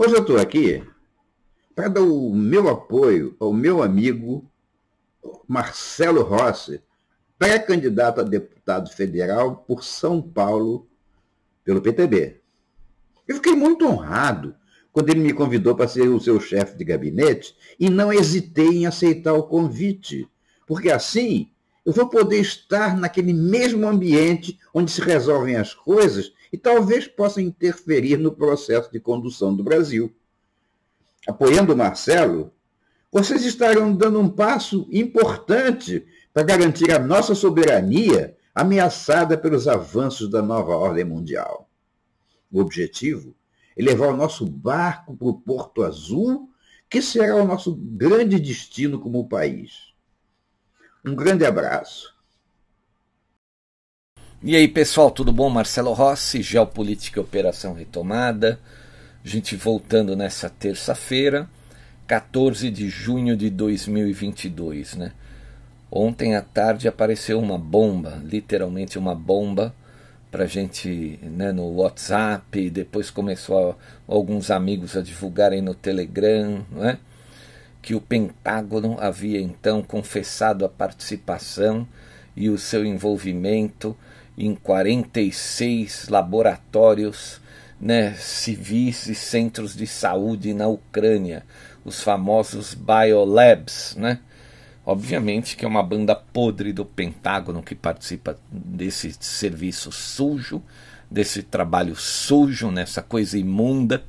Hoje eu estou aqui para dar o meu apoio ao meu amigo Marcelo Rossi, pré-candidato a deputado federal por São Paulo pelo PTB. Eu fiquei muito honrado quando ele me convidou para ser o seu chefe de gabinete e não hesitei em aceitar o convite, porque assim eu vou poder estar naquele mesmo ambiente onde se resolvem as coisas e talvez possa interferir no processo de condução do Brasil. Apoiando Marcelo, vocês estarão dando um passo importante para garantir a nossa soberania ameaçada pelos avanços da nova ordem mundial. O objetivo é levar o nosso barco para o Porto Azul, que será o nosso grande destino como país. Um grande abraço. E aí, pessoal, tudo bom? Marcelo Rossi, Geopolítica e Operação Retomada. A gente voltando nessa terça-feira, 14 de junho de 2022, né? Ontem à tarde apareceu uma bomba, literalmente uma bomba, pra gente né, no WhatsApp, depois começou a, alguns amigos a divulgarem no Telegram, não é? Que o Pentágono havia então confessado a participação e o seu envolvimento em 46 laboratórios né, civis e centros de saúde na Ucrânia, os famosos biolabs, né? Obviamente que é uma banda podre do Pentágono que participa desse serviço sujo, desse trabalho sujo, nessa coisa imunda.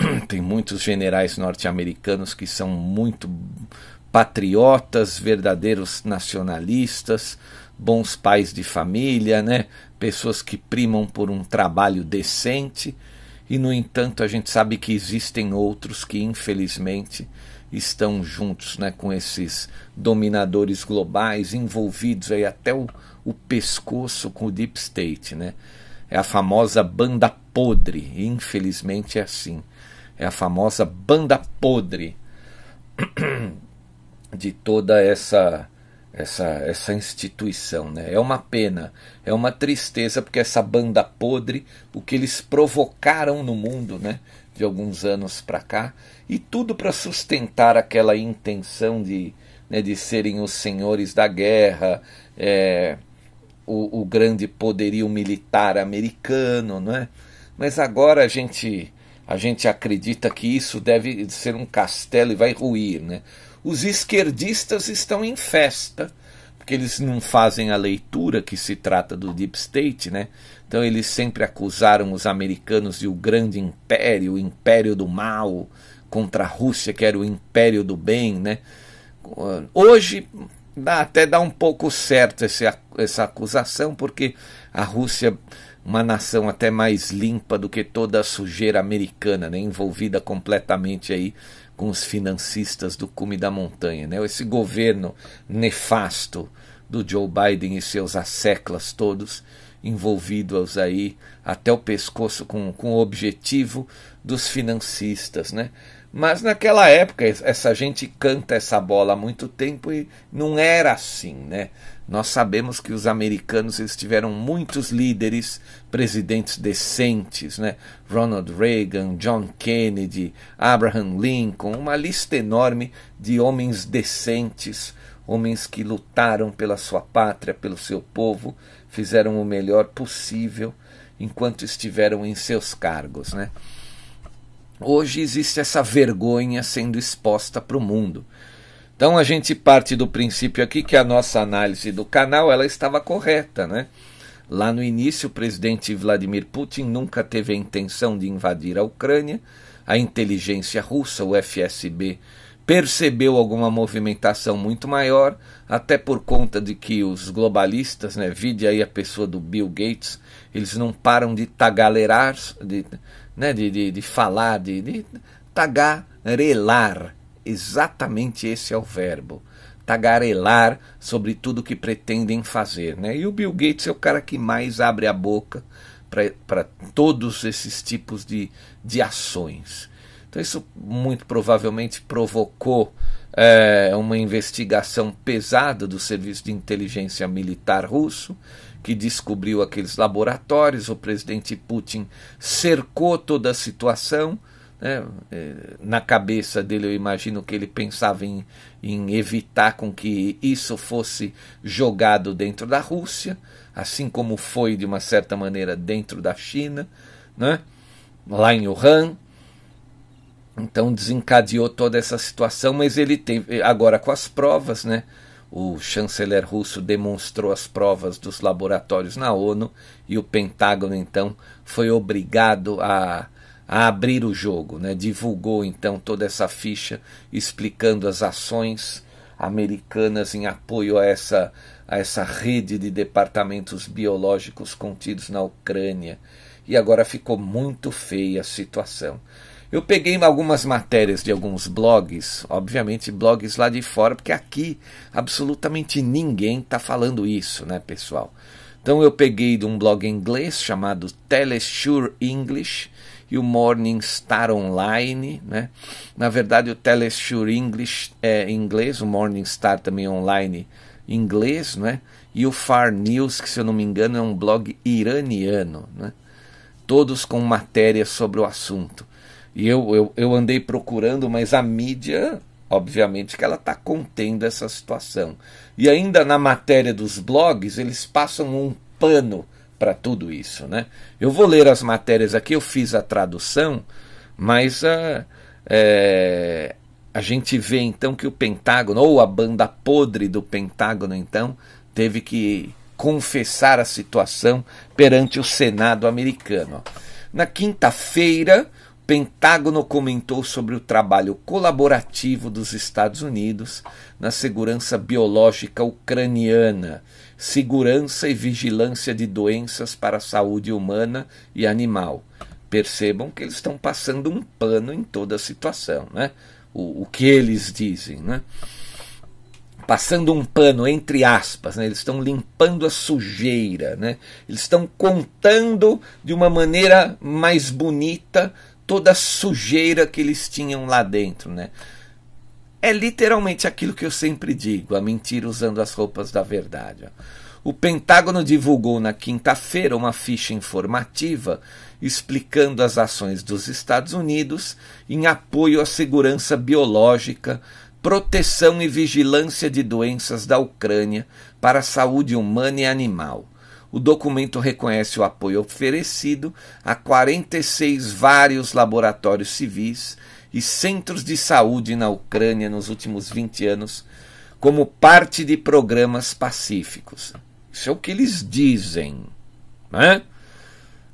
Tem muitos generais norte-americanos que são muito patriotas, verdadeiros nacionalistas, bons pais de família, né? pessoas que primam por um trabalho decente, e no entanto a gente sabe que existem outros que infelizmente estão juntos né, com esses dominadores globais, envolvidos aí até o, o pescoço com o Deep State. Né? É a famosa banda podre, infelizmente é assim. É a famosa banda podre de toda essa essa, essa instituição. Né? É uma pena, é uma tristeza, porque essa banda podre, o que eles provocaram no mundo né, de alguns anos para cá, e tudo para sustentar aquela intenção de, né, de serem os senhores da guerra, é, o, o grande poderio militar americano. Não é? Mas agora a gente, a gente acredita que isso deve ser um castelo e vai ruir. Né? Os esquerdistas estão em festa, porque eles não fazem a leitura que se trata do Deep State, né? Então eles sempre acusaram os americanos de o grande império, o império do mal, contra a Rússia, que era o império do bem, né? Hoje dá, até dá um pouco certo essa, essa acusação, porque a Rússia uma nação até mais limpa do que toda a sujeira americana, né? envolvida completamente aí com os financistas do cume da montanha. Né? Esse governo nefasto do Joe Biden e seus asseclas todos envolvidos aí até o pescoço com, com o objetivo dos financistas, né? Mas naquela época essa gente canta essa bola há muito tempo e não era assim, né? Nós sabemos que os americanos eles tiveram muitos líderes, presidentes decentes, né? Ronald Reagan, John Kennedy, Abraham Lincoln, uma lista enorme de homens decentes, homens que lutaram pela sua pátria, pelo seu povo, fizeram o melhor possível enquanto estiveram em seus cargos, né? Hoje existe essa vergonha sendo exposta para o mundo. Então a gente parte do princípio aqui que a nossa análise do canal ela estava correta, né? Lá no início, o presidente Vladimir Putin nunca teve a intenção de invadir a Ucrânia. A inteligência russa, o FSB, percebeu alguma movimentação muito maior, até por conta de que os globalistas, né, vide aí a pessoa do Bill Gates, eles não param de tagalerar, de, né, de, de, de falar, de, de tagarelar. Exatamente esse é o verbo. Tagarelar sobre tudo que pretendem fazer. Né? E o Bill Gates é o cara que mais abre a boca para todos esses tipos de, de ações. Então, isso muito provavelmente provocou é, uma investigação pesada do Serviço de Inteligência Militar russo, que descobriu aqueles laboratórios. O presidente Putin cercou toda a situação. Né? É, na cabeça dele, eu imagino que ele pensava em, em evitar com que isso fosse jogado dentro da Rússia, assim como foi de uma certa maneira dentro da China, né? lá em Wuhan. Então desencadeou toda essa situação, mas ele teve agora com as provas, né? O chanceler russo demonstrou as provas dos laboratórios na ONU e o Pentágono então foi obrigado a, a abrir o jogo, né? Divulgou então toda essa ficha explicando as ações americanas em apoio a essa a essa rede de departamentos biológicos contidos na Ucrânia. E agora ficou muito feia a situação. Eu peguei algumas matérias de alguns blogs, obviamente blogs lá de fora, porque aqui absolutamente ninguém está falando isso, né, pessoal? Então eu peguei de um blog inglês chamado Telesure English e o Morning Star Online, né? Na verdade o Telesure English é inglês, o Morning Star também é online inglês, né? E o Far News, que se eu não me engano é um blog iraniano, né? Todos com matérias sobre o assunto. E eu, eu, eu andei procurando, mas a mídia, obviamente, que ela está contendo essa situação. E ainda na matéria dos blogs, eles passam um pano para tudo isso. Né? Eu vou ler as matérias aqui, eu fiz a tradução, mas uh, é, a gente vê então que o Pentágono, ou a banda podre do Pentágono, então, teve que confessar a situação perante o Senado americano. Na quinta-feira, Pentágono comentou sobre o trabalho colaborativo dos Estados Unidos na segurança biológica ucraniana, segurança e vigilância de doenças para a saúde humana e animal. Percebam que eles estão passando um pano em toda a situação, né? O, o que eles dizem, né? Passando um pano, entre aspas, né? eles estão limpando a sujeira, né? eles estão contando de uma maneira mais bonita toda a sujeira que eles tinham lá dentro, né? É literalmente aquilo que eu sempre digo, a mentira usando as roupas da verdade. O Pentágono divulgou na quinta-feira uma ficha informativa explicando as ações dos Estados Unidos em apoio à segurança biológica, proteção e vigilância de doenças da Ucrânia para a saúde humana e animal o documento reconhece o apoio oferecido a 46 vários laboratórios civis e centros de saúde na Ucrânia nos últimos 20 anos, como parte de programas pacíficos. Isso é o que eles dizem. Né?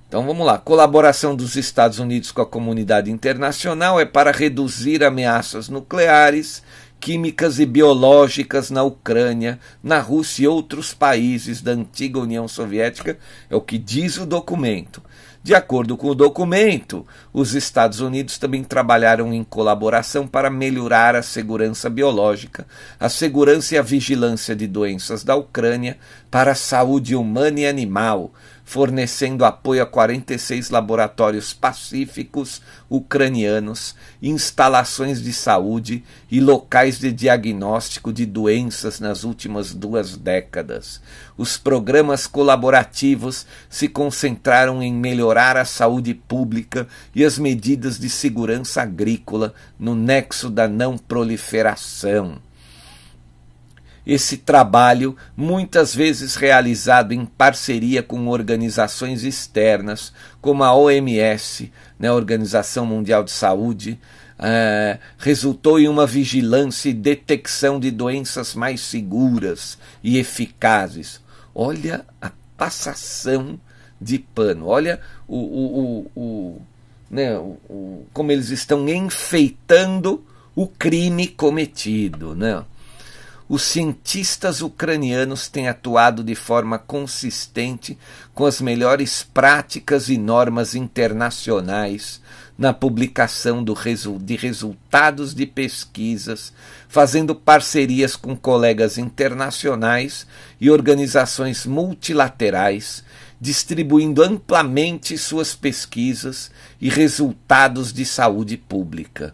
Então vamos lá. Colaboração dos Estados Unidos com a comunidade internacional é para reduzir ameaças nucleares químicas e biológicas na Ucrânia, na Rússia e outros países da antiga União Soviética, é o que diz o documento. De acordo com o documento, os Estados Unidos também trabalharam em colaboração para melhorar a segurança biológica, a segurança e a vigilância de doenças da Ucrânia para a saúde humana e animal, fornecendo apoio a 46 laboratórios pacíficos ucranianos, instalações de saúde e locais de diagnóstico de doenças nas últimas duas décadas. Os programas colaborativos se concentraram em melhorar a saúde pública e as medidas de segurança agrícola no nexo da não proliferação esse trabalho, muitas vezes realizado em parceria com organizações externas, como a OMS, né, Organização Mundial de Saúde, é, resultou em uma vigilância e detecção de doenças mais seguras e eficazes. Olha a passação de pano, olha o, o, o, o né, como eles estão enfeitando o crime cometido. Né? Os cientistas ucranianos têm atuado de forma consistente com as melhores práticas e normas internacionais na publicação do, de resultados de pesquisas, fazendo parcerias com colegas internacionais e organizações multilaterais, distribuindo amplamente suas pesquisas e resultados de saúde pública.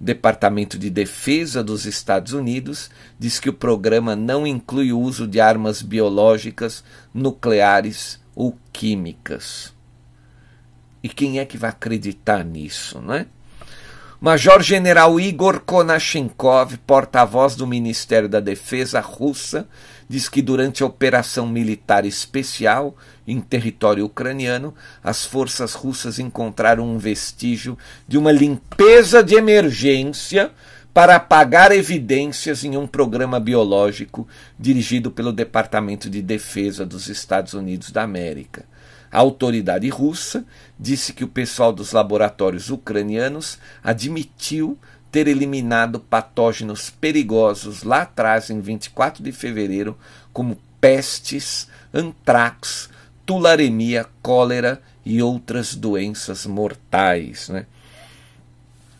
O Departamento de Defesa dos Estados Unidos diz que o programa não inclui o uso de armas biológicas, nucleares ou químicas. E quem é que vai acreditar nisso, não é? Major General Igor Konashenkov, porta-voz do Ministério da Defesa russa, diz que durante a operação militar especial em território ucraniano, as forças russas encontraram um vestígio de uma limpeza de emergência para apagar evidências em um programa biológico dirigido pelo Departamento de Defesa dos Estados Unidos da América. A autoridade russa disse que o pessoal dos laboratórios ucranianos admitiu ter eliminado patógenos perigosos lá atrás, em 24 de fevereiro, como pestes, antrax, tularemia, cólera e outras doenças mortais. Né?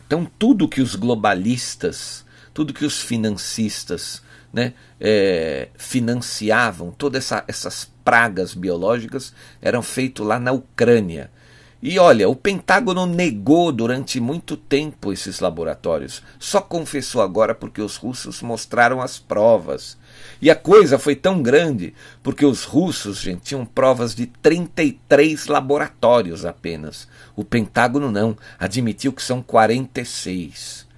Então, tudo que os globalistas, tudo que os financistas né, é, financiavam, todas essa, essas pragas biológicas eram feitos lá na Ucrânia. E olha, o Pentágono negou durante muito tempo esses laboratórios. Só confessou agora porque os russos mostraram as provas. E a coisa foi tão grande porque os russos, gente, tinham provas de 33 laboratórios apenas. O Pentágono não, admitiu que são 46.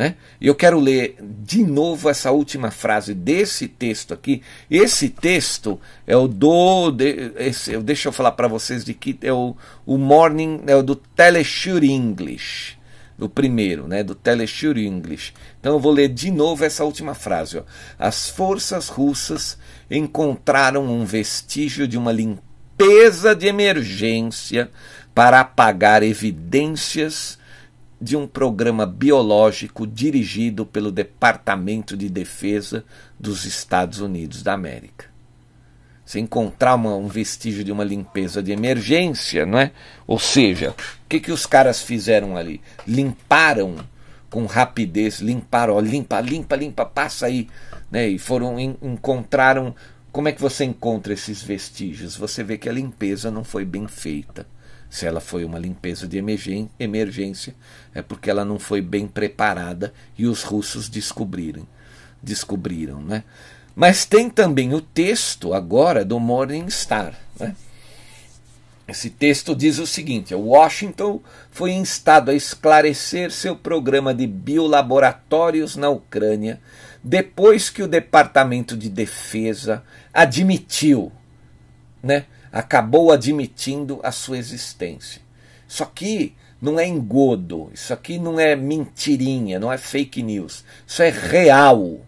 Né? E eu quero ler de novo essa última frase desse texto aqui. Esse texto é o do. De, esse, deixa eu falar para vocês de que é o, o Morning, é o do Teleshoot English. O primeiro, né, do Teleshoot English. Então eu vou ler de novo essa última frase. Ó. As forças russas encontraram um vestígio de uma limpeza de emergência para apagar evidências de um programa biológico dirigido pelo Departamento de Defesa dos Estados Unidos da América. Se encontrar uma, um vestígio de uma limpeza de emergência, não é? Ou seja, o que, que os caras fizeram ali? Limparam com rapidez, limparam, ó, limpa, limpa, limpa, passa aí, né? E foram encontraram. Como é que você encontra esses vestígios? Você vê que a limpeza não foi bem feita. Se ela foi uma limpeza de emergência, é porque ela não foi bem preparada e os russos descobriram. descobriram né? Mas tem também o texto agora do Morning Star. Né? Esse texto diz o seguinte: Washington foi instado a esclarecer seu programa de biolaboratórios na Ucrânia depois que o Departamento de Defesa admitiu, né, acabou admitindo a sua existência. Isso aqui não é engodo, isso aqui não é mentirinha, não é fake news, isso é real. O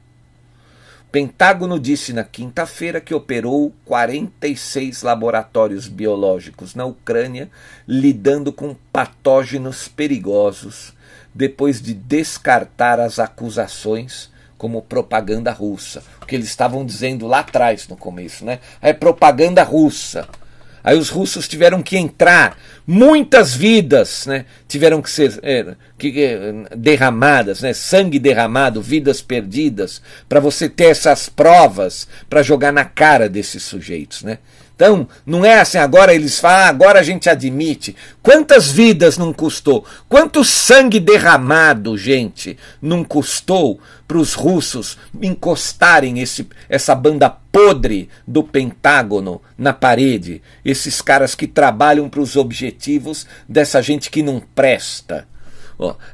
Pentágono disse na quinta-feira que operou 46 laboratórios biológicos na Ucrânia, lidando com patógenos perigosos, depois de descartar as acusações como propaganda russa. Que eles estavam dizendo lá atrás, no começo, né? É propaganda russa. Aí os russos tiveram que entrar, muitas vidas né, tiveram que ser é, que, é, derramadas, né, sangue derramado, vidas perdidas, para você ter essas provas para jogar na cara desses sujeitos. Né? Então, não é assim, agora eles falam, agora a gente admite. Quantas vidas não custou? Quanto sangue derramado, gente, não custou para os russos encostarem esse, essa banda podre do Pentágono na parede? Esses caras que trabalham para os objetivos dessa gente que não presta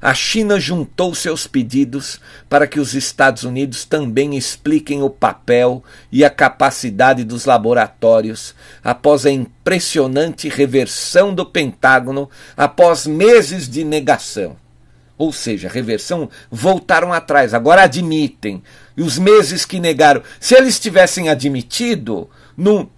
a China juntou seus pedidos para que os Estados Unidos também expliquem o papel e a capacidade dos laboratórios após a impressionante reversão do Pentágono após meses de negação. Ou seja, reversão, voltaram atrás, agora admitem. E os meses que negaram, se eles tivessem admitido,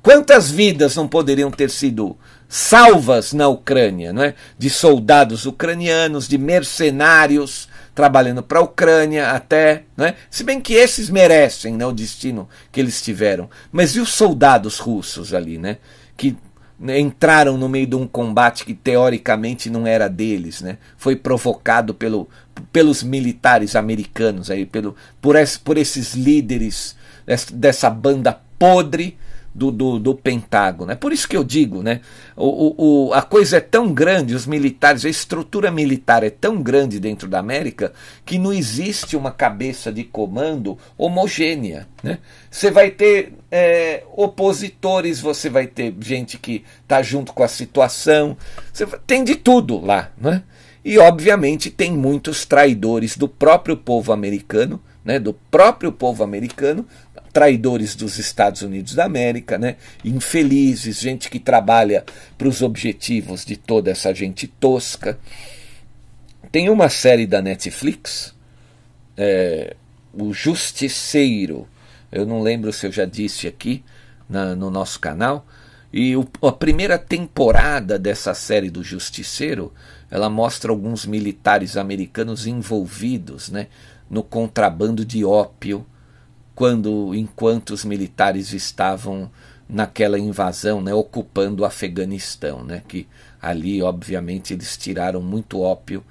quantas vidas não poderiam ter sido salvas na Ucrânia, não é? de soldados ucranianos, de mercenários trabalhando para a Ucrânia até, né? Se bem que esses merecem, né, o destino que eles tiveram. Mas e os soldados russos ali, né? Que entraram no meio de um combate que teoricamente não era deles, né? Foi provocado pelo, pelos militares americanos aí, pelo, por, esse, por esses líderes dessa banda podre do, do, do, Pentágono. É por isso que eu digo, né? O, o, a coisa é tão grande, os militares, a estrutura militar é tão grande dentro da América que não existe uma cabeça de comando homogênea. Né? Você vai ter é, opositores, você vai ter gente que está junto com a situação, você tem de tudo lá. Né? E obviamente tem muitos traidores do próprio povo americano. Né, do próprio povo americano, traidores dos Estados Unidos da América, né? infelizes, gente que trabalha para os objetivos de toda essa gente tosca. Tem uma série da Netflix, é, O Justiceiro, eu não lembro se eu já disse aqui na, no nosso canal, e o, a primeira temporada dessa série do Justiceiro, ela mostra alguns militares americanos envolvidos né, no contrabando de ópio quando enquanto os militares estavam naquela invasão, né, ocupando o Afeganistão, né, que ali obviamente eles tiraram muito ópio.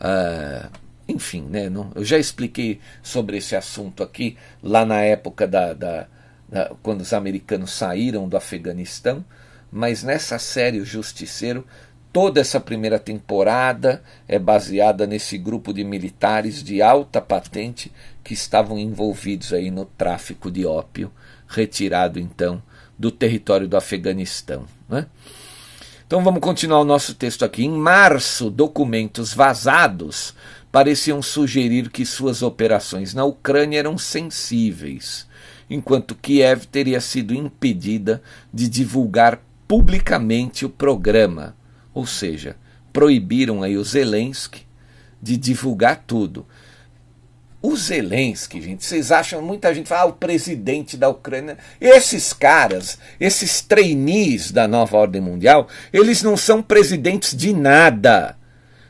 Uh, enfim, né, não, eu já expliquei sobre esse assunto aqui lá na época da, da, da quando os americanos saíram do Afeganistão, mas nessa série o Justiceiro toda essa primeira temporada é baseada nesse grupo de militares de alta patente que estavam envolvidos aí no tráfico de ópio, retirado então do território do Afeganistão. Né? Então vamos continuar o nosso texto aqui. Em março, documentos vazados pareciam sugerir que suas operações na Ucrânia eram sensíveis, enquanto Kiev teria sido impedida de divulgar publicamente o programa ou seja, proibiram aí o Zelensky de divulgar tudo. O Zelensky, gente, vocês acham, muita gente fala, ah, o presidente da Ucrânia. Esses caras, esses trainees da nova ordem mundial, eles não são presidentes de nada.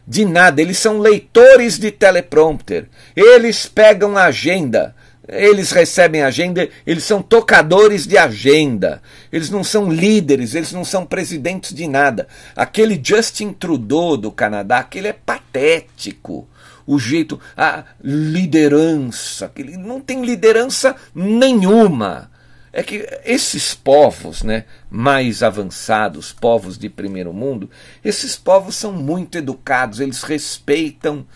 De nada, eles são leitores de teleprompter. Eles pegam a agenda eles recebem agenda, eles são tocadores de agenda. Eles não são líderes, eles não são presidentes de nada. Aquele Justin Trudeau do Canadá, aquele é patético. O jeito, a liderança, aquele não tem liderança nenhuma. É que esses povos, né, mais avançados, povos de primeiro mundo, esses povos são muito educados, eles respeitam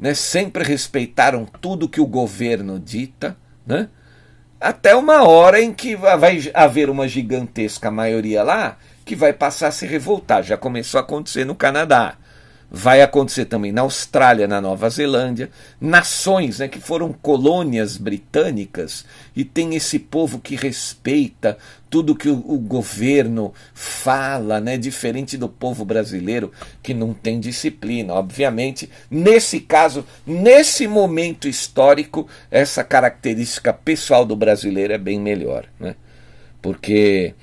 né, sempre respeitaram tudo que o governo dita, né, até uma hora em que vai haver uma gigantesca maioria lá que vai passar a se revoltar. Já começou a acontecer no Canadá. Vai acontecer também na Austrália, na Nova Zelândia, nações né, que foram colônias britânicas e tem esse povo que respeita tudo que o, o, governo fala, né, diferente do povo brasileiro que não tem disciplina. Obviamente, nesse caso, nesse momento histórico, essa característica pessoal do brasileiro é bem melhor, né? Porque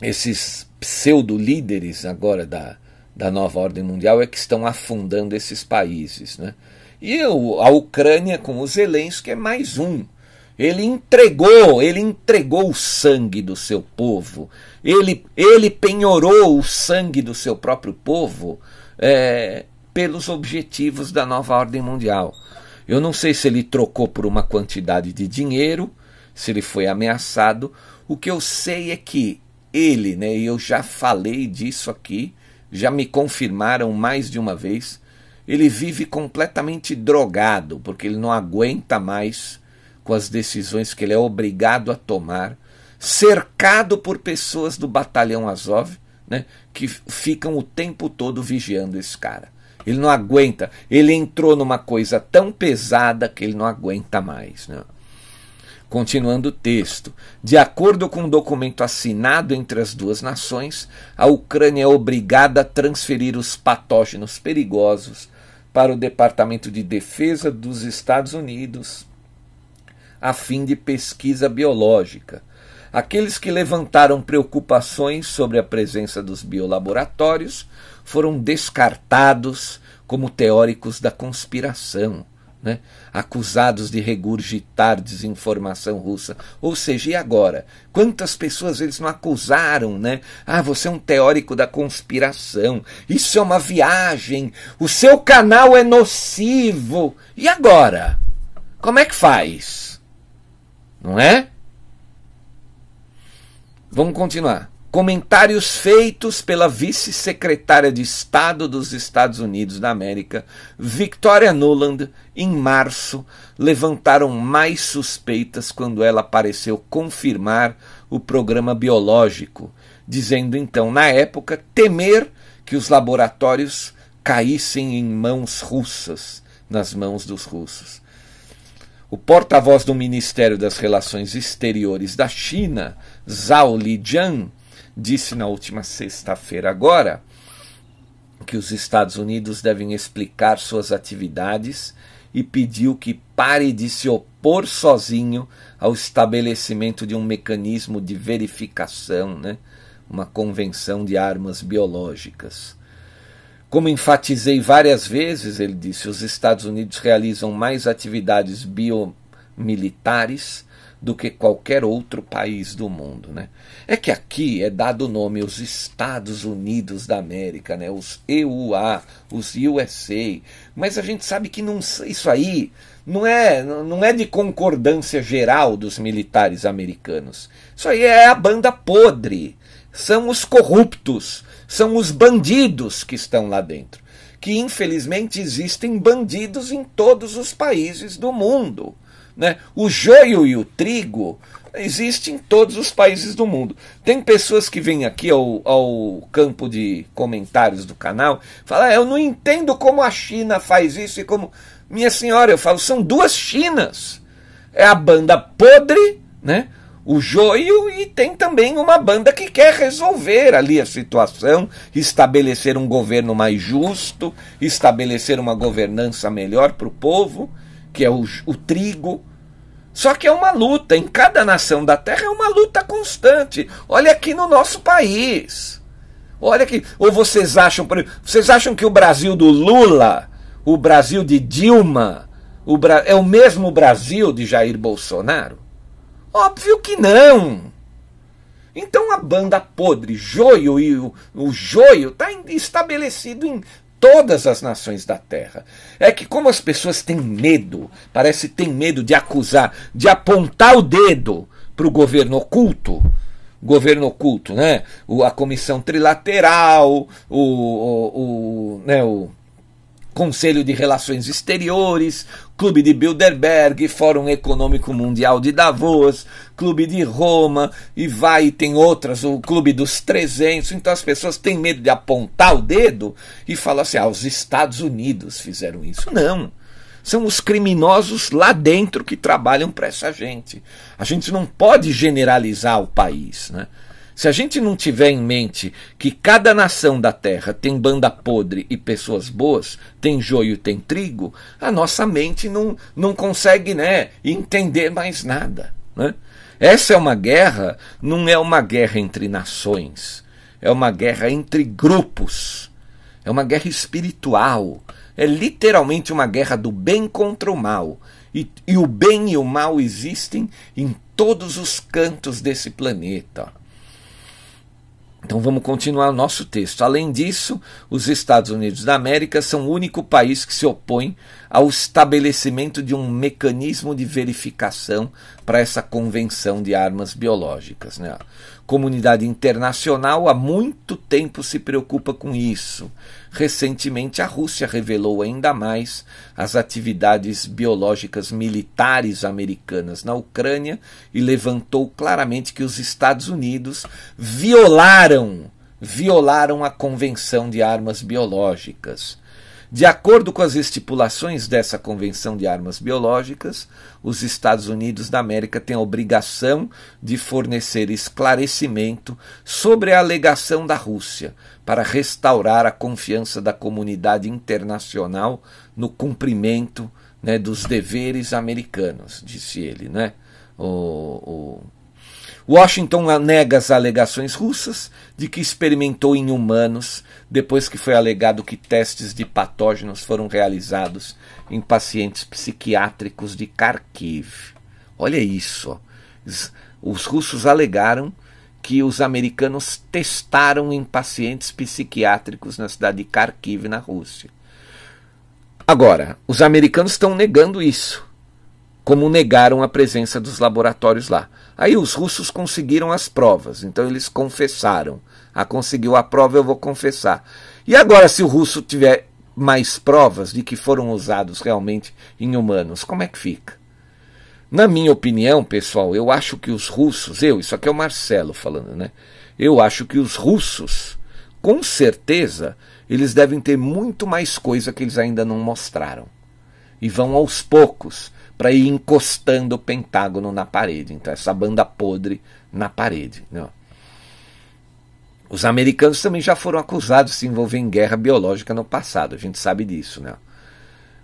esses pseudo líderes agora da da nova ordem mundial é que estão afundando esses países. Né? E a Ucrânia com o Zelensky é mais um. Ele entregou, ele entregou o sangue do seu povo, ele, ele penhorou o sangue do seu próprio povo é, pelos objetivos da nova ordem mundial. Eu não sei se ele trocou por uma quantidade de dinheiro, se ele foi ameaçado. O que eu sei é que ele, né, e eu já falei disso aqui, já me confirmaram mais de uma vez, ele vive completamente drogado, porque ele não aguenta mais com as decisões que ele é obrigado a tomar, cercado por pessoas do batalhão Azov, né, que ficam o tempo todo vigiando esse cara. Ele não aguenta, ele entrou numa coisa tão pesada que ele não aguenta mais. Né? Continuando o texto, de acordo com um documento assinado entre as duas nações, a Ucrânia é obrigada a transferir os patógenos perigosos para o Departamento de Defesa dos Estados Unidos a fim de pesquisa biológica. Aqueles que levantaram preocupações sobre a presença dos biolaboratórios foram descartados como teóricos da conspiração. Né, acusados de regurgitar desinformação russa. Ou seja, e agora? Quantas pessoas eles não acusaram, né? Ah, você é um teórico da conspiração. Isso é uma viagem. O seu canal é nocivo. E agora? Como é que faz? Não é? Vamos continuar. Comentários feitos pela vice-secretária de Estado dos Estados Unidos da América, Victoria Nuland, em março, levantaram mais suspeitas quando ela pareceu confirmar o programa biológico, dizendo então, na época, temer que os laboratórios caíssem em mãos russas, nas mãos dos russos. O porta-voz do Ministério das Relações Exteriores da China, Zhao Lijian, disse na última sexta-feira agora que os Estados Unidos devem explicar suas atividades e pediu que pare de se opor sozinho ao estabelecimento de um mecanismo de verificação, né? uma convenção de armas biológicas. Como enfatizei várias vezes, ele disse, os Estados Unidos realizam mais atividades biomilitares do que qualquer outro país do mundo. Né? É que aqui é dado o nome os Estados Unidos da América, né? os EUA, os USA, mas a gente sabe que não, isso aí não é, não é de concordância geral dos militares americanos. Isso aí é a banda podre, são os corruptos, são os bandidos que estão lá dentro. Que infelizmente existem bandidos em todos os países do mundo. Né? O joio e o trigo existem em todos os países do mundo. Tem pessoas que vêm aqui ao, ao campo de comentários do canal e falam: ah, Eu não entendo como a China faz isso e como. Minha senhora, eu falo: são duas Chinas. É a banda podre, né? O joio e tem também uma banda que quer resolver ali a situação, estabelecer um governo mais justo, estabelecer uma governança melhor para o povo que é o, o trigo. Só que é uma luta, em cada nação da Terra é uma luta constante. Olha aqui no nosso país. Olha aqui. Ou vocês acham, vocês acham que o Brasil do Lula, o Brasil de Dilma, o é o mesmo Brasil de Jair Bolsonaro? Óbvio que não. Então a banda podre, joio e o, o joio está estabelecido em todas as nações da terra. É que, como as pessoas têm medo, parece que têm medo de acusar, de apontar o dedo para o governo oculto, governo oculto, né? O, a comissão trilateral, o, o, o, né, o Conselho de Relações Exteriores, Clube de Bilderberg, Fórum Econômico Mundial de Davos, Clube de Roma, e vai, e tem outras, o Clube dos 300. Então as pessoas têm medo de apontar o dedo e falar assim: ah, os Estados Unidos fizeram isso. Não. São os criminosos lá dentro que trabalham para essa gente. A gente não pode generalizar o país. Né? Se a gente não tiver em mente que cada nação da Terra tem banda podre e pessoas boas, tem joio e tem trigo, a nossa mente não, não consegue né, entender mais nada. Né? Essa é uma guerra, não é uma guerra entre nações, é uma guerra entre grupos, é uma guerra espiritual, é literalmente uma guerra do bem contra o mal. E, e o bem e o mal existem em todos os cantos desse planeta. Então vamos continuar o nosso texto. Além disso, os Estados Unidos da América são o único país que se opõe ao estabelecimento de um mecanismo de verificação para essa convenção de armas biológicas. Né? Comunidade internacional há muito tempo se preocupa com isso. Recentemente, a Rússia revelou ainda mais as atividades biológicas militares americanas na Ucrânia e levantou claramente que os Estados Unidos violaram violaram a Convenção de Armas Biológicas. De acordo com as estipulações dessa Convenção de Armas Biológicas, os Estados Unidos da América têm a obrigação de fornecer esclarecimento sobre a alegação da Rússia para restaurar a confiança da comunidade internacional no cumprimento né, dos deveres americanos, disse ele. Né? O, o, Washington nega as alegações russas de que experimentou em humanos depois que foi alegado que testes de patógenos foram realizados em pacientes psiquiátricos de Kharkiv. Olha isso. Os russos alegaram que os americanos testaram em pacientes psiquiátricos na cidade de Kharkiv, na Rússia. Agora, os americanos estão negando isso, como negaram a presença dos laboratórios lá. Aí os russos conseguiram as provas, então eles confessaram. Ah, conseguiu a prova, eu vou confessar. E agora, se o russo tiver mais provas de que foram usados realmente em humanos, como é que fica? Na minha opinião, pessoal, eu acho que os russos, eu, isso aqui é o Marcelo falando, né? Eu acho que os russos, com certeza, eles devem ter muito mais coisa que eles ainda não mostraram. E vão aos poucos para ir encostando o Pentágono na parede. Então, essa banda podre na parede. Né? Os americanos também já foram acusados de se envolver em guerra biológica no passado, a gente sabe disso. Né?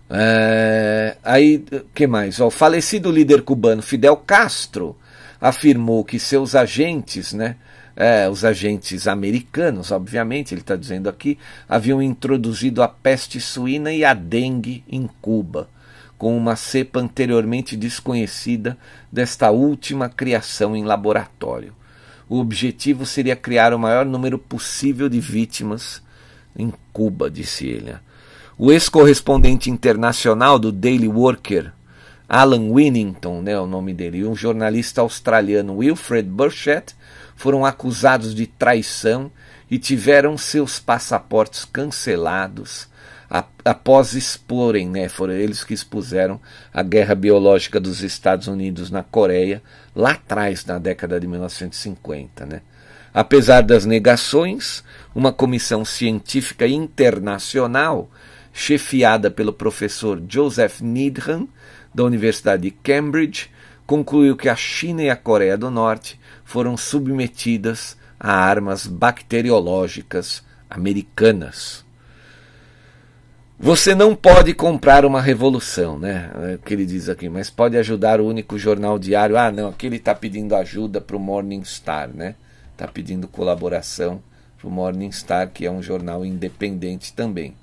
É, aí, que mais? O falecido líder cubano Fidel Castro afirmou que seus agentes, né, é, os agentes americanos, obviamente, ele está dizendo aqui, haviam introduzido a peste suína e a dengue em Cuba com uma cepa anteriormente desconhecida desta última criação em laboratório. O objetivo seria criar o maior número possível de vítimas em Cuba, disse ele. O ex-correspondente internacional do Daily Worker, Alan Winnington, né, o nome dele, e um jornalista australiano, Wilfred Burchett, foram acusados de traição e tiveram seus passaportes cancelados após exporem, né, foram eles que expuseram a guerra biológica dos Estados Unidos na Coreia, lá atrás, na década de 1950. Né. Apesar das negações, uma comissão científica internacional, chefiada pelo professor Joseph Needham, da Universidade de Cambridge, concluiu que a China e a Coreia do Norte foram submetidas a armas bacteriológicas americanas. Você não pode comprar uma revolução, né? É o que ele diz aqui, mas pode ajudar o único jornal diário. Ah, não, aqui ele está pedindo ajuda para o Morning Star, né? Está pedindo colaboração para o Morning Star, que é um jornal independente também.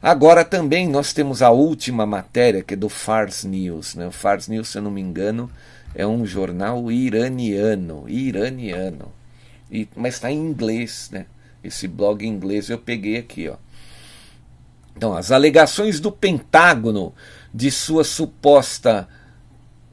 Agora também nós temos a última matéria, que é do Fars News. Né? O Fars News, se eu não me engano, é um jornal iraniano. Iraniano. E, mas está em inglês, né? Esse blog em inglês eu peguei aqui, ó. Então, as alegações do Pentágono de sua suposta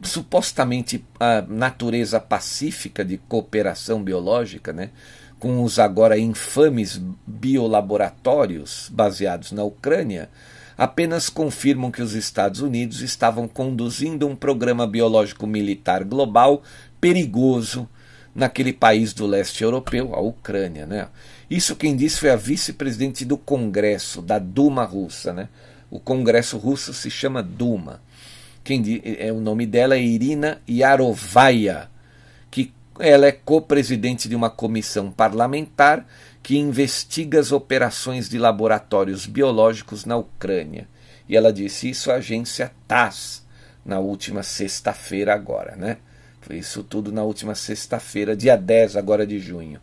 supostamente a natureza pacífica de cooperação biológica, né, com os agora infames biolaboratórios baseados na Ucrânia, apenas confirmam que os Estados Unidos estavam conduzindo um programa biológico militar global perigoso naquele país do leste europeu, a Ucrânia. Né? Isso quem disse foi a vice-presidente do Congresso, da Duma russa. Né? O Congresso russo se chama Duma. Quem é o nome dela é Irina Yarovaya, que ela é co-presidente de uma comissão parlamentar que investiga as operações de laboratórios biológicos na Ucrânia. E ela disse isso à agência TASS na última sexta-feira agora, né? Foi isso tudo na última sexta-feira, dia 10 agora de junho.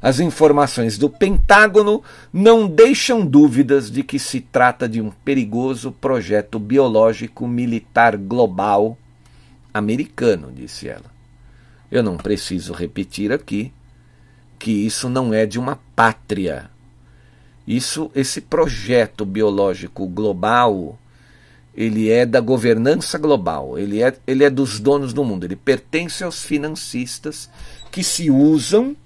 As informações do Pentágono não deixam dúvidas de que se trata de um perigoso projeto biológico militar global americano, disse ela. Eu não preciso repetir aqui que isso não é de uma pátria. Isso, esse projeto biológico global ele é da governança global, ele é, ele é dos donos do mundo, ele pertence aos financistas que se usam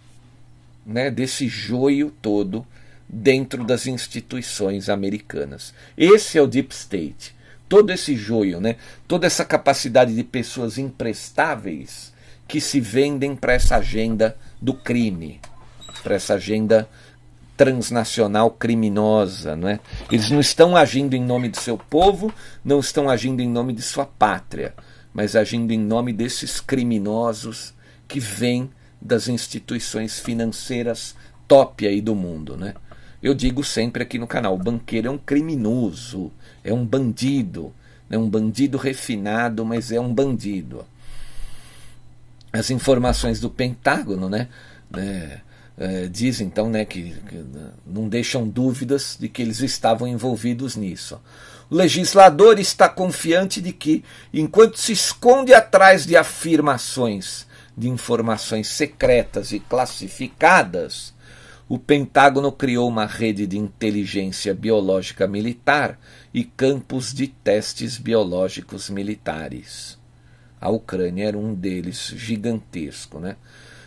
né, desse joio todo dentro das instituições americanas. Esse é o Deep State. Todo esse joio, né, toda essa capacidade de pessoas imprestáveis que se vendem para essa agenda do crime, para essa agenda transnacional criminosa. Não é? Eles não estão agindo em nome do seu povo, não estão agindo em nome de sua pátria, mas agindo em nome desses criminosos que vêm das instituições financeiras top aí do mundo. Né? Eu digo sempre aqui no canal: o banqueiro é um criminoso, é um bandido, é um bandido refinado, mas é um bandido. as informações do Pentágono, né? É, é, diz então né, que, que, não deixam dúvidas de que eles estavam envolvidos nisso. O legislador está confiante de que, enquanto se esconde atrás de afirmações de informações secretas e classificadas, o Pentágono criou uma rede de inteligência biológica militar e campos de testes biológicos militares. A Ucrânia era um deles, gigantesco. Né?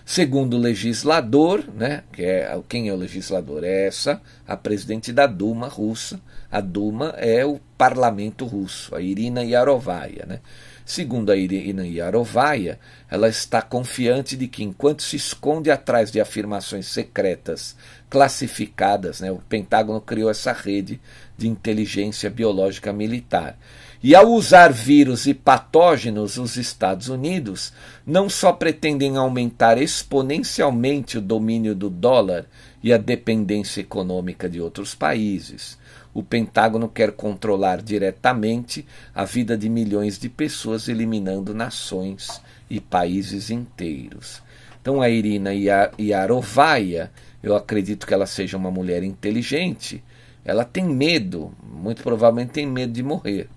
Segundo o legislador, né, que é, quem é o legislador? É essa, a presidente da Duma russa. A Duma é o parlamento russo, a Irina Yarovaia. Né? Segundo a Irina Yarovaia, ela está confiante de que, enquanto se esconde atrás de afirmações secretas classificadas, né, o Pentágono criou essa rede de inteligência biológica militar. E ao usar vírus e patógenos, os Estados Unidos não só pretendem aumentar exponencialmente o domínio do dólar e a dependência econômica de outros países. O Pentágono quer controlar diretamente a vida de milhões de pessoas, eliminando nações e países inteiros. Então a Irina Yarovaia, eu acredito que ela seja uma mulher inteligente, ela tem medo, muito provavelmente tem medo de morrer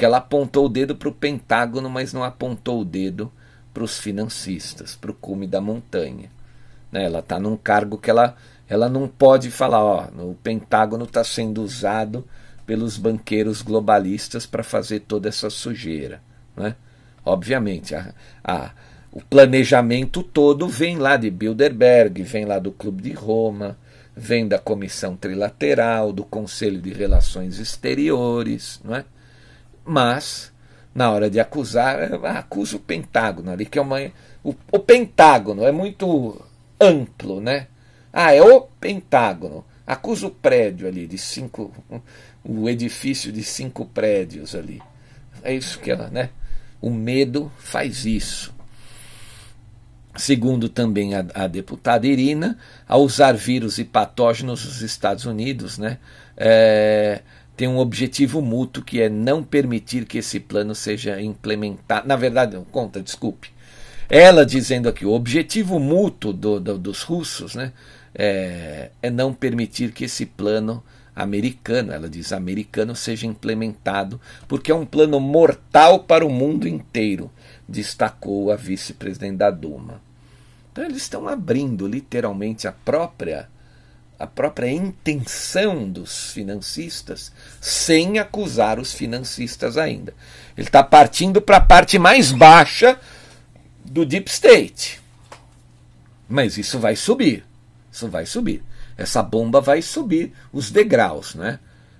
porque ela apontou o dedo para o Pentágono, mas não apontou o dedo para os financistas, para o cume da montanha. Né? Ela está num cargo que ela, ela não pode falar, ó, o Pentágono está sendo usado pelos banqueiros globalistas para fazer toda essa sujeira. Né? Obviamente, a, a, o planejamento todo vem lá de Bilderberg, vem lá do Clube de Roma, vem da Comissão Trilateral, do Conselho de Relações Exteriores, não é? mas na hora de acusar, acusa o Pentágono ali, que é uma. O, o, Pentágono é muito amplo, né? Ah, é o Pentágono. Acusa o prédio ali de cinco. O edifício de cinco prédios ali. É isso que ela, né? O medo faz isso. Segundo também a, a deputada Irina, ao usar vírus e patógenos nos Estados Unidos, né? É, tem um objetivo mútuo que é não permitir que esse plano seja implementado. Na verdade, não, conta, desculpe. Ela dizendo aqui, o objetivo mútuo do, do, dos russos né, é, é não permitir que esse plano americano, ela diz americano, seja implementado, porque é um plano mortal para o mundo inteiro, destacou a vice-presidente da Duma. Então eles estão abrindo literalmente a própria a própria intenção dos financistas sem acusar os financistas ainda. Ele está partindo para a parte mais baixa do deep state. Mas isso vai subir. Vai subir. Essa bomba vai subir os degraus, né?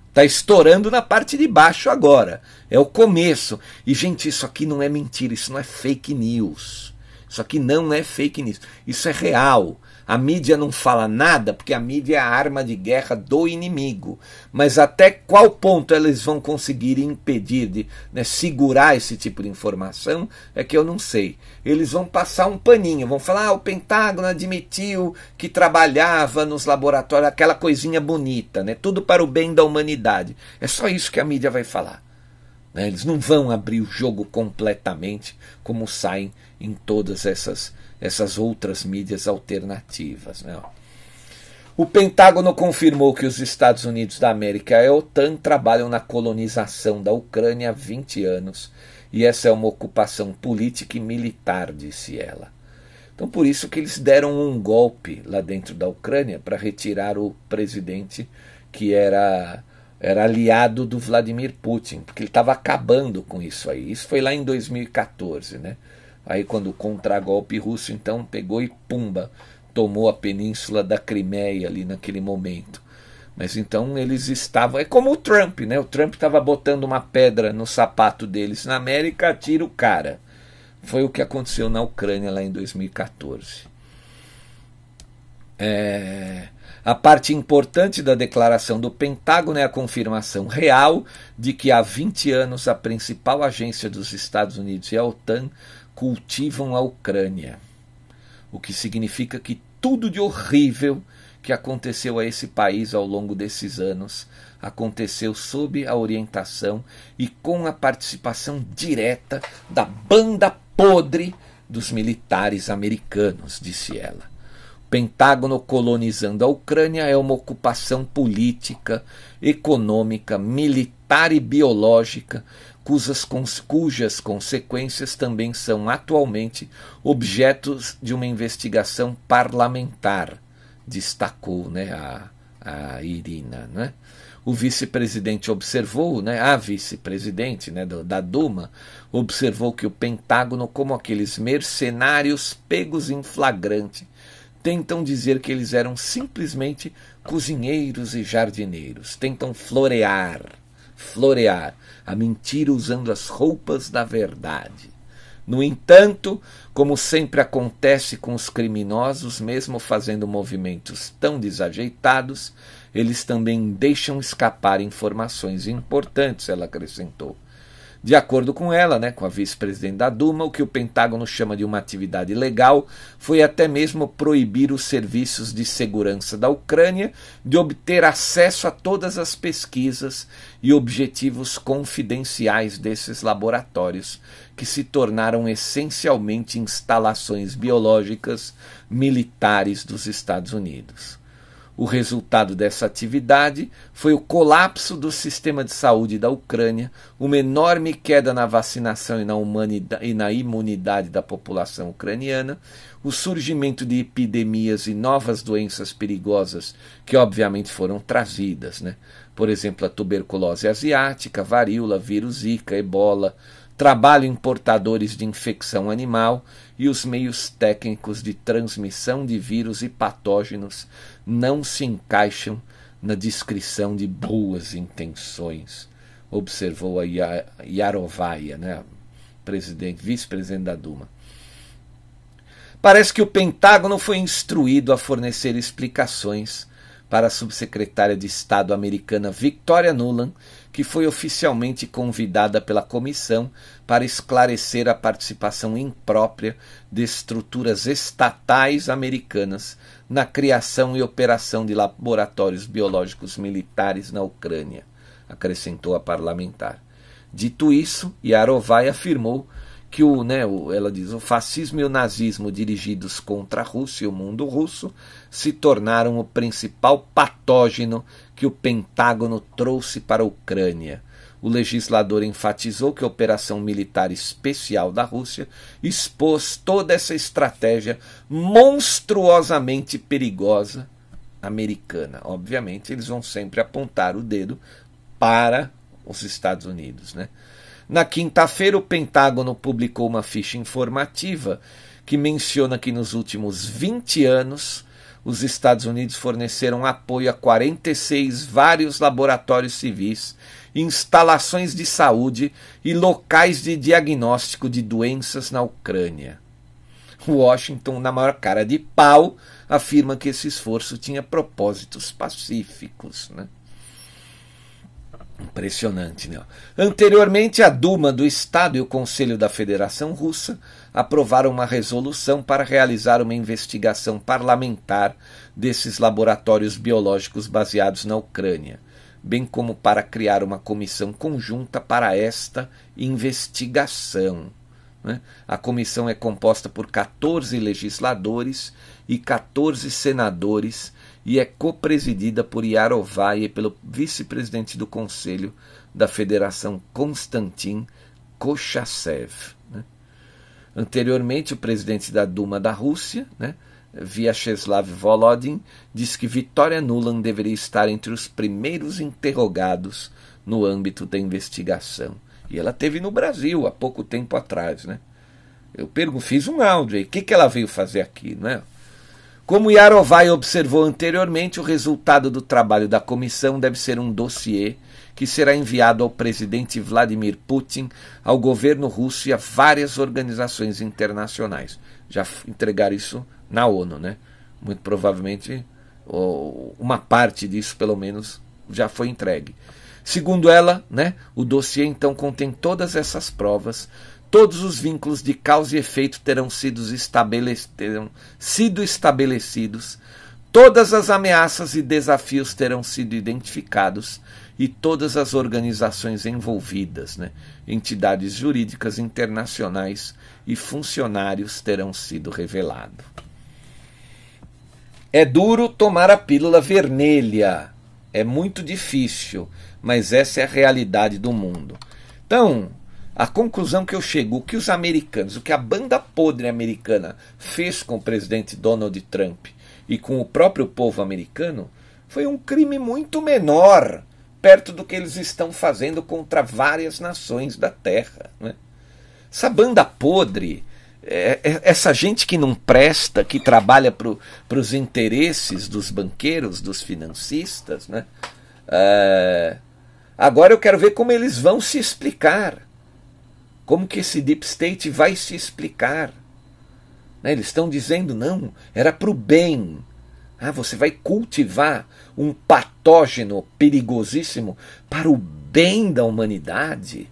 Está estourando na parte de baixo agora. É o começo. E, gente, isso aqui não é mentira, isso não é fake news. Isso aqui não é fake news. Isso é real. A mídia não fala nada porque a mídia é a arma de guerra do inimigo. Mas até qual ponto eles vão conseguir impedir de né, segurar esse tipo de informação é que eu não sei. Eles vão passar um paninho, vão falar: ah, o Pentágono admitiu que trabalhava nos laboratórios, aquela coisinha bonita, né? Tudo para o bem da humanidade. É só isso que a mídia vai falar. Né? Eles não vão abrir o jogo completamente como saem em todas essas essas outras mídias alternativas. Né? O Pentágono confirmou que os Estados Unidos da América e a OTAN trabalham na colonização da Ucrânia há 20 anos e essa é uma ocupação política e militar, disse ela. Então, por isso que eles deram um golpe lá dentro da Ucrânia para retirar o presidente que era, era aliado do Vladimir Putin, porque ele estava acabando com isso aí. Isso foi lá em 2014, né? Aí quando o contragolpe russo então pegou e pumba, tomou a península da Crimeia ali naquele momento. Mas então eles estavam. É como o Trump, né? O Trump estava botando uma pedra no sapato deles na América, tira o cara. Foi o que aconteceu na Ucrânia lá em 2014. É, a parte importante da declaração do Pentágono é a confirmação real de que há 20 anos a principal agência dos Estados Unidos e a OTAN cultivam a Ucrânia. O que significa que tudo de horrível que aconteceu a esse país ao longo desses anos aconteceu sob a orientação e com a participação direta da banda podre dos militares americanos, disse ela. O Pentágono colonizando a Ucrânia é uma ocupação política, econômica, militar e biológica, cujas, cujas consequências também são atualmente objetos de uma investigação parlamentar, destacou né, a, a Irina. Né? o vice-presidente observou, né, a vice-presidente né, da Duma, observou que o Pentágono, como aqueles mercenários pegos em flagrante, tentam dizer que eles eram simplesmente cozinheiros e jardineiros, tentam florear, florear a mentira usando as roupas da verdade. No entanto, como sempre acontece com os criminosos, mesmo fazendo movimentos tão desajeitados, eles também deixam escapar informações importantes, ela acrescentou. De acordo com ela, né, com a vice-presidente da Duma, o que o Pentágono chama de uma atividade legal foi até mesmo proibir os serviços de segurança da Ucrânia de obter acesso a todas as pesquisas e objetivos confidenciais desses laboratórios, que se tornaram essencialmente instalações biológicas militares dos Estados Unidos. O resultado dessa atividade foi o colapso do sistema de saúde da Ucrânia, uma enorme queda na vacinação e na, e na imunidade da população ucraniana, o surgimento de epidemias e novas doenças perigosas que, obviamente, foram trazidas. Né? Por exemplo, a tuberculose asiática, varíola, vírus Zika, ebola, trabalho em portadores de infecção animal e os meios técnicos de transmissão de vírus e patógenos não se encaixam na descrição de boas intenções, observou a Yarovaia, né, presidente, vice-presidente da Duma. Parece que o Pentágono foi instruído a fornecer explicações para a subsecretária de Estado americana Victoria Nuland, que foi oficialmente convidada pela comissão para esclarecer a participação imprópria de estruturas estatais americanas na criação e operação de laboratórios biológicos militares na Ucrânia, acrescentou a parlamentar. Dito isso, Yarovai afirmou que o, né, o, ela diz, o fascismo e o nazismo dirigidos contra a Rússia e o mundo russo se tornaram o principal patógeno que o Pentágono trouxe para a Ucrânia. O legislador enfatizou que a operação militar especial da Rússia expôs toda essa estratégia monstruosamente perigosa americana. Obviamente, eles vão sempre apontar o dedo para os Estados Unidos, né? Na quinta-feira, o Pentágono publicou uma ficha informativa que menciona que nos últimos 20 anos os Estados Unidos forneceram apoio a 46 vários laboratórios civis, instalações de saúde e locais de diagnóstico de doenças na Ucrânia. Washington, na maior cara de pau, afirma que esse esforço tinha propósitos pacíficos. Né? Impressionante, né? Anteriormente, a Duma do Estado e o Conselho da Federação Russa aprovaram uma resolução para realizar uma investigação parlamentar desses laboratórios biológicos baseados na Ucrânia, bem como para criar uma comissão conjunta para esta investigação. Né? A comissão é composta por 14 legisladores e 14 senadores e é co-presidida por Yarovai e pelo vice-presidente do Conselho da Federação Konstantin Kochasev. Né? Anteriormente, o presidente da Duma da Rússia, né, Vyacheslav Volodin, disse que Vitória Nuland deveria estar entre os primeiros interrogados no âmbito da investigação. E ela teve no Brasil há pouco tempo atrás, né? Eu pergunto, fiz um áudio aí, o que, que ela veio fazer aqui, não é? Como Yarovai observou anteriormente, o resultado do trabalho da comissão deve ser um dossiê que será enviado ao presidente Vladimir Putin, ao governo russo e a várias organizações internacionais. Já entregaram isso na ONU, né? Muito provavelmente uma parte disso, pelo menos, já foi entregue. Segundo ela, né, o dossiê então contém todas essas provas todos os vínculos de causa e efeito terão sido, terão sido estabelecidos, todas as ameaças e desafios terão sido identificados e todas as organizações envolvidas, né? entidades jurídicas internacionais e funcionários terão sido revelados. É duro tomar a pílula vermelha. É muito difícil, mas essa é a realidade do mundo. Então, a conclusão que eu chego, o que os americanos, o que a banda podre americana fez com o presidente Donald Trump e com o próprio povo americano, foi um crime muito menor perto do que eles estão fazendo contra várias nações da Terra. Né? Essa banda podre, é, é, essa gente que não presta, que trabalha para os interesses dos banqueiros, dos financistas, né? É, agora eu quero ver como eles vão se explicar. Como que esse deep state vai se explicar? Né? Eles estão dizendo, não, era para o bem. Ah, você vai cultivar um patógeno perigosíssimo para o bem da humanidade?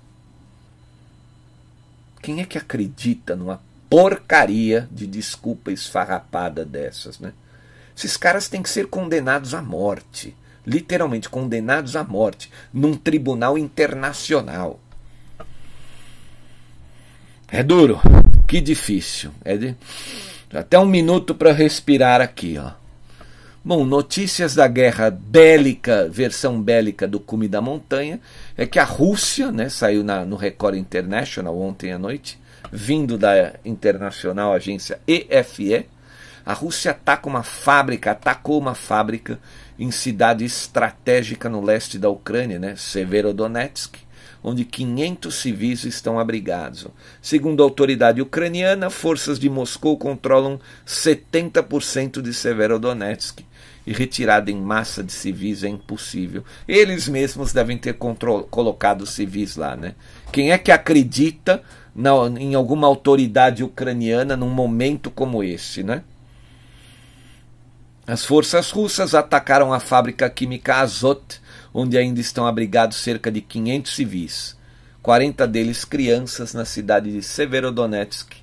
Quem é que acredita numa porcaria de desculpa esfarrapada dessas, né? Esses caras têm que ser condenados à morte, literalmente condenados à morte, num tribunal internacional. É duro, que difícil. É de... Até um minuto para respirar aqui, ó. Bom, notícias da guerra bélica, versão bélica do Cume da Montanha, é que a Rússia, né, saiu na, no Record International ontem à noite, vindo da internacional agência EFE, a Rússia ataca uma fábrica, atacou uma fábrica em cidade estratégica no leste da Ucrânia, né, Severodonetsk, onde 500 civis estão abrigados. Segundo a autoridade ucraniana, forças de Moscou controlam 70% de Severodonetsk e retirada em massa de civis é impossível. Eles mesmos devem ter colocado civis lá, né? Quem é que acredita na, em alguma autoridade ucraniana num momento como esse, né? As forças russas atacaram a fábrica química Azot, onde ainda estão abrigados cerca de 500 civis, 40 deles crianças na cidade de Severodonetsk,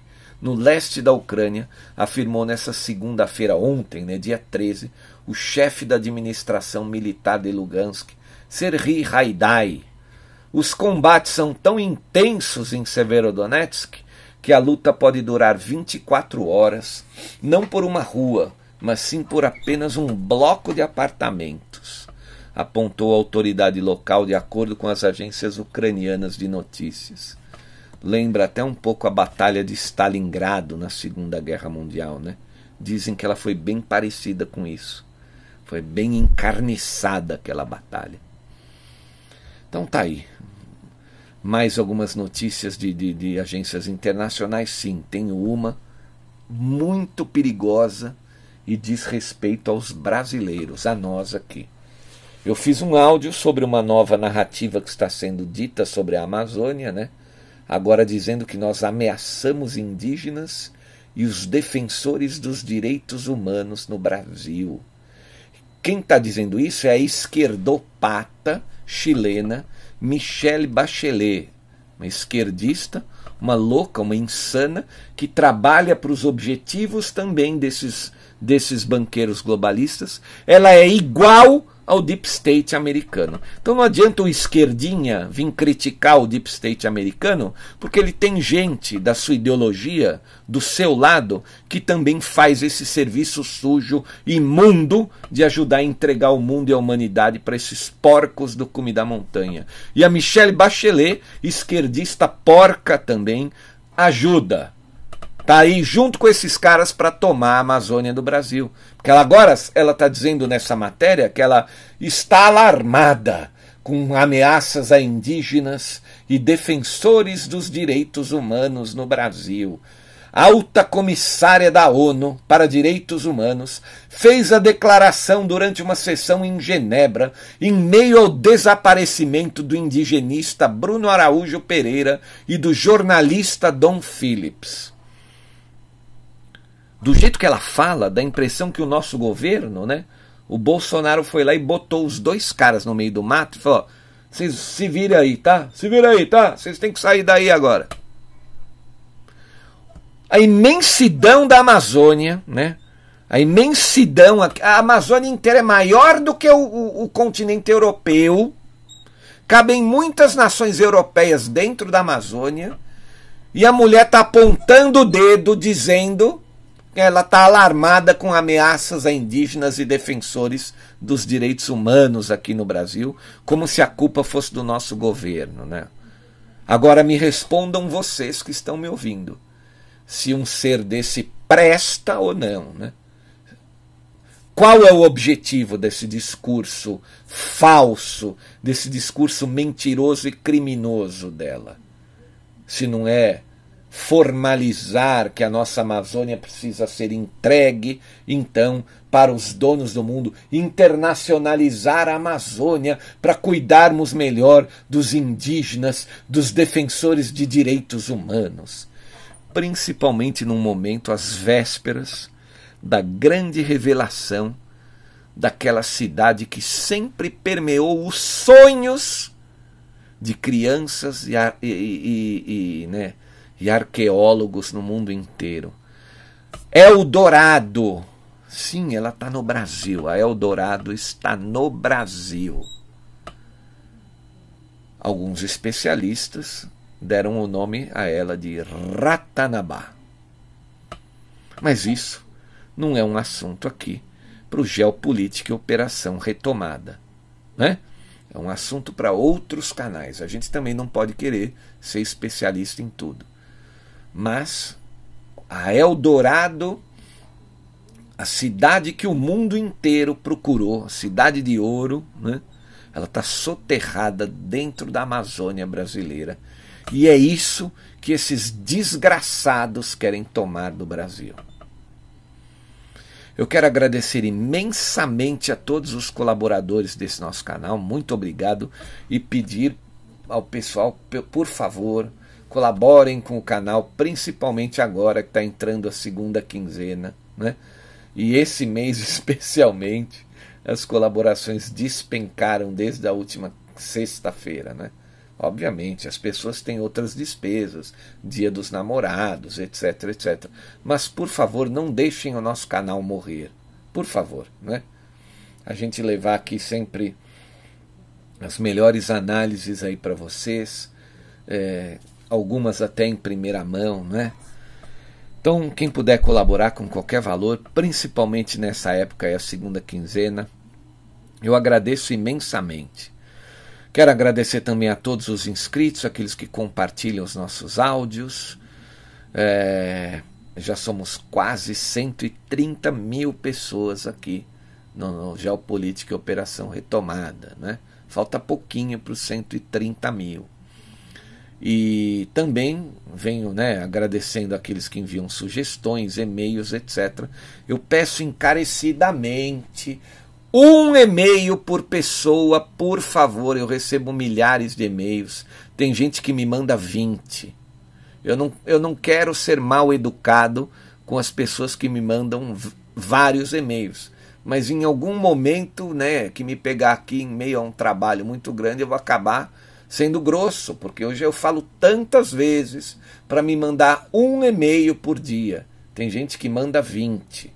no leste da Ucrânia, afirmou nessa segunda-feira, ontem, né, dia 13, o chefe da administração militar de Lugansk, Serhiy Haidai. Os combates são tão intensos em Severodonetsk que a luta pode durar 24 horas, não por uma rua, mas sim por apenas um bloco de apartamentos, apontou a autoridade local de acordo com as agências ucranianas de notícias. Lembra até um pouco a batalha de Stalingrado na Segunda Guerra Mundial, né? Dizem que ela foi bem parecida com isso. Foi bem encarniçada aquela batalha. Então tá aí. Mais algumas notícias de, de, de agências internacionais? Sim, tenho uma muito perigosa e diz respeito aos brasileiros, a nós aqui. Eu fiz um áudio sobre uma nova narrativa que está sendo dita sobre a Amazônia, né? Agora dizendo que nós ameaçamos indígenas e os defensores dos direitos humanos no Brasil. Quem está dizendo isso é a esquerdopata chilena Michelle Bachelet, uma esquerdista, uma louca, uma insana, que trabalha para os objetivos também desses, desses banqueiros globalistas. Ela é igual ao deep state americano. Então não adianta o esquerdinha vir criticar o deep state americano, porque ele tem gente da sua ideologia, do seu lado, que também faz esse serviço sujo, imundo, de ajudar a entregar o mundo e a humanidade para esses porcos do cume da montanha. E a Michelle Bachelet, esquerdista porca também, ajuda tá aí junto com esses caras para tomar a Amazônia do Brasil. Porque ela agora ela está dizendo nessa matéria que ela está alarmada com ameaças a indígenas e defensores dos direitos humanos no Brasil. A alta comissária da ONU para Direitos Humanos fez a declaração durante uma sessão em Genebra, em meio ao desaparecimento do indigenista Bruno Araújo Pereira e do jornalista Dom Phillips do jeito que ela fala, dá a impressão que o nosso governo, né? O Bolsonaro foi lá e botou os dois caras no meio do mato e falou: vocês se virem aí, tá? Se virem aí, tá? Vocês têm que sair daí agora. A imensidão da Amazônia, né? A imensidão, a Amazônia inteira é maior do que o, o, o continente europeu, cabem muitas nações europeias dentro da Amazônia, e a mulher está apontando o dedo, dizendo ela está alarmada com ameaças a indígenas e defensores dos direitos humanos aqui no Brasil, como se a culpa fosse do nosso governo. Né? Agora me respondam vocês que estão me ouvindo, se um ser desse presta ou não. Né? Qual é o objetivo desse discurso falso, desse discurso mentiroso e criminoso dela? Se não é formalizar que a nossa Amazônia precisa ser entregue, então, para os donos do mundo, internacionalizar a Amazônia para cuidarmos melhor dos indígenas, dos defensores de direitos humanos, principalmente num momento às vésperas da grande revelação daquela cidade que sempre permeou os sonhos de crianças e, e, e, e, né, e arqueólogos no mundo inteiro. Eldorado. Sim, ela está no Brasil. A Eldorado está no Brasil. Alguns especialistas deram o nome a ela de Ratanabá. Mas isso não é um assunto aqui para o Geopolítica e Operação Retomada. Né? É um assunto para outros canais. A gente também não pode querer ser especialista em tudo. Mas a Eldorado, a cidade que o mundo inteiro procurou, a cidade de ouro, né? ela está soterrada dentro da Amazônia brasileira. E é isso que esses desgraçados querem tomar do Brasil. Eu quero agradecer imensamente a todos os colaboradores desse nosso canal, muito obrigado, e pedir ao pessoal, por favor, colaborem com o canal, principalmente agora que está entrando a segunda quinzena, né? E esse mês especialmente, as colaborações despencaram desde a última sexta-feira, né? Obviamente, as pessoas têm outras despesas, dia dos namorados, etc, etc. Mas, por favor, não deixem o nosso canal morrer. Por favor, né? A gente levar aqui sempre as melhores análises aí para vocês, é, algumas até em primeira mão, né? Então, quem puder colaborar com qualquer valor, principalmente nessa época, é a segunda quinzena, eu agradeço imensamente. Quero agradecer também a todos os inscritos, aqueles que compartilham os nossos áudios. É, já somos quase 130 mil pessoas aqui no, no Geopolítica e Operação Retomada. Né? Falta pouquinho para os 130 mil. E também venho né, agradecendo aqueles que enviam sugestões, e-mails, etc. Eu peço encarecidamente um e-mail por pessoa, por favor. Eu recebo milhares de e-mails. Tem gente que me manda 20. Eu não, eu não quero ser mal educado com as pessoas que me mandam vários e-mails. Mas em algum momento, né, que me pegar aqui em meio a um trabalho muito grande, eu vou acabar sendo grosso, porque hoje eu falo tantas vezes para me mandar um e-mail por dia. Tem gente que manda 20.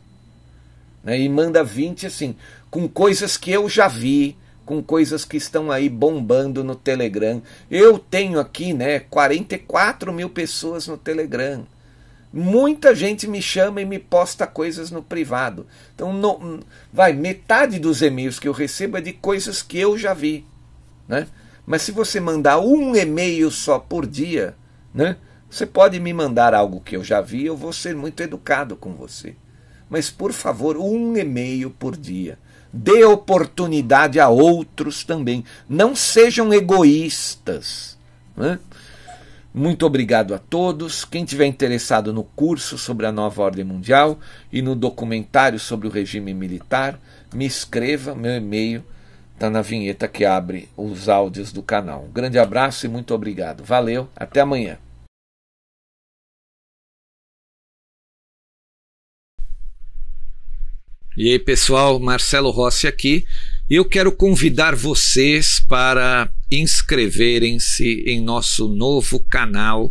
Né, e manda 20 assim com coisas que eu já vi, com coisas que estão aí bombando no Telegram. Eu tenho aqui, né, 44 mil pessoas no Telegram. Muita gente me chama e me posta coisas no privado. Então, no, vai, metade dos e-mails que eu recebo é de coisas que eu já vi. Né? Mas se você mandar um e-mail só por dia, né, você pode me mandar algo que eu já vi, eu vou ser muito educado com você. Mas, por favor, um e-mail por dia dê oportunidade a outros também. Não sejam egoístas. Né? Muito obrigado a todos. Quem tiver interessado no curso sobre a nova ordem mundial e no documentário sobre o regime militar, me escreva. Meu e-mail está na vinheta que abre os áudios do canal. Um grande abraço e muito obrigado. Valeu, até amanhã. E aí, pessoal, Marcelo Rossi aqui. E eu quero convidar vocês para inscreverem-se em nosso novo canal